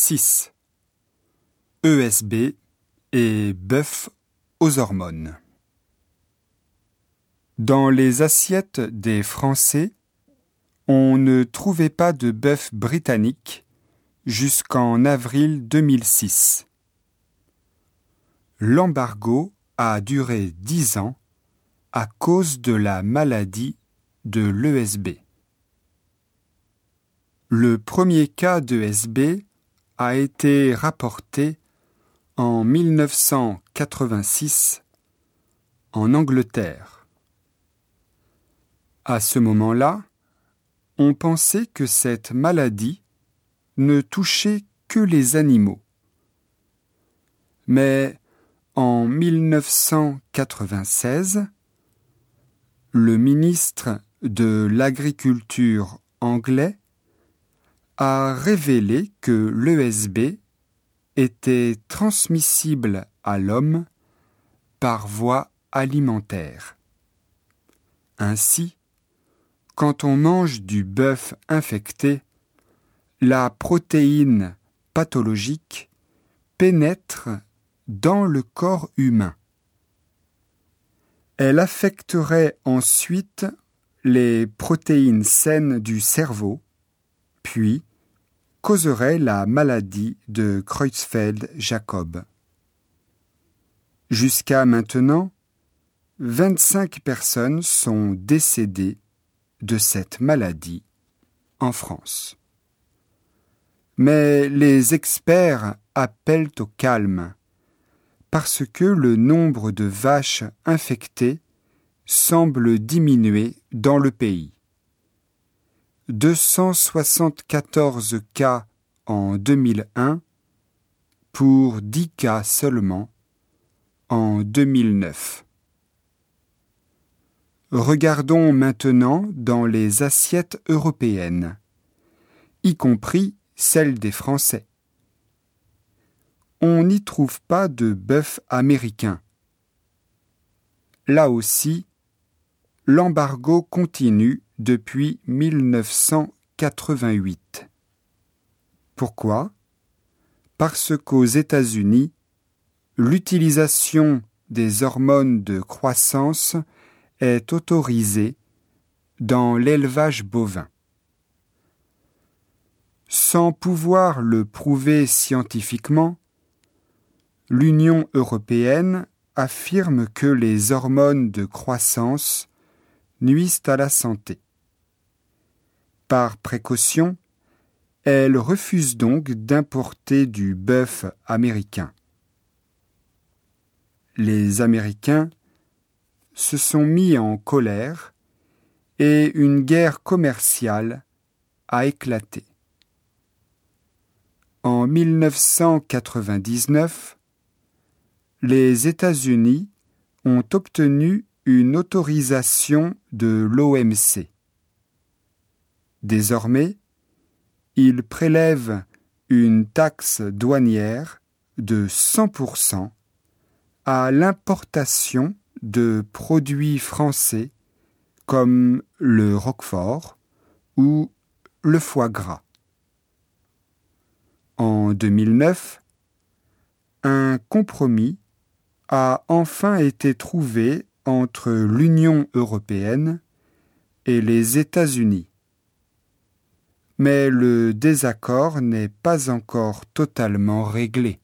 6. ESB et bœuf aux hormones. Dans les assiettes des Français, on ne trouvait pas de bœuf britannique jusqu'en avril 2006. L'embargo a duré dix ans à cause de la maladie de l'ESB. Le premier cas d'ESB a été rapporté en 1986 en Angleterre. À ce moment-là, on pensait que cette maladie ne touchait que les animaux. Mais en 1996, le ministre de l'Agriculture anglais a révélé que l'ESB était transmissible à l'homme par voie alimentaire. Ainsi, quand on mange du bœuf infecté, la protéine pathologique pénètre dans le corps humain. Elle affecterait ensuite les protéines saines du cerveau, puis causerait la maladie de Creutzfeldt-Jacob. Jusqu'à maintenant, 25 personnes sont décédées de cette maladie en France. Mais les experts appellent au calme parce que le nombre de vaches infectées semble diminuer dans le pays. 274 cas en 2001 pour 10 cas seulement en 2009. Regardons maintenant dans les assiettes européennes, y compris celles des Français. On n'y trouve pas de bœuf américain. Là aussi, l'embargo continue depuis 1988. Pourquoi? Parce qu'aux États-Unis, l'utilisation des hormones de croissance est autorisée dans l'élevage bovin. Sans pouvoir le prouver scientifiquement, l'Union européenne affirme que les hormones de croissance nuisent à la santé. Par précaution, elle refuse donc d'importer du bœuf américain. Les Américains se sont mis en colère et une guerre commerciale a éclaté. En 1999, les États-Unis ont obtenu une autorisation de l'OMC. Désormais, ils prélèvent une taxe douanière de 100% à l'importation de produits français comme le roquefort ou le foie gras. En 2009, un compromis a enfin été trouvé entre l'Union européenne et les États-Unis. Mais le désaccord n'est pas encore totalement réglé.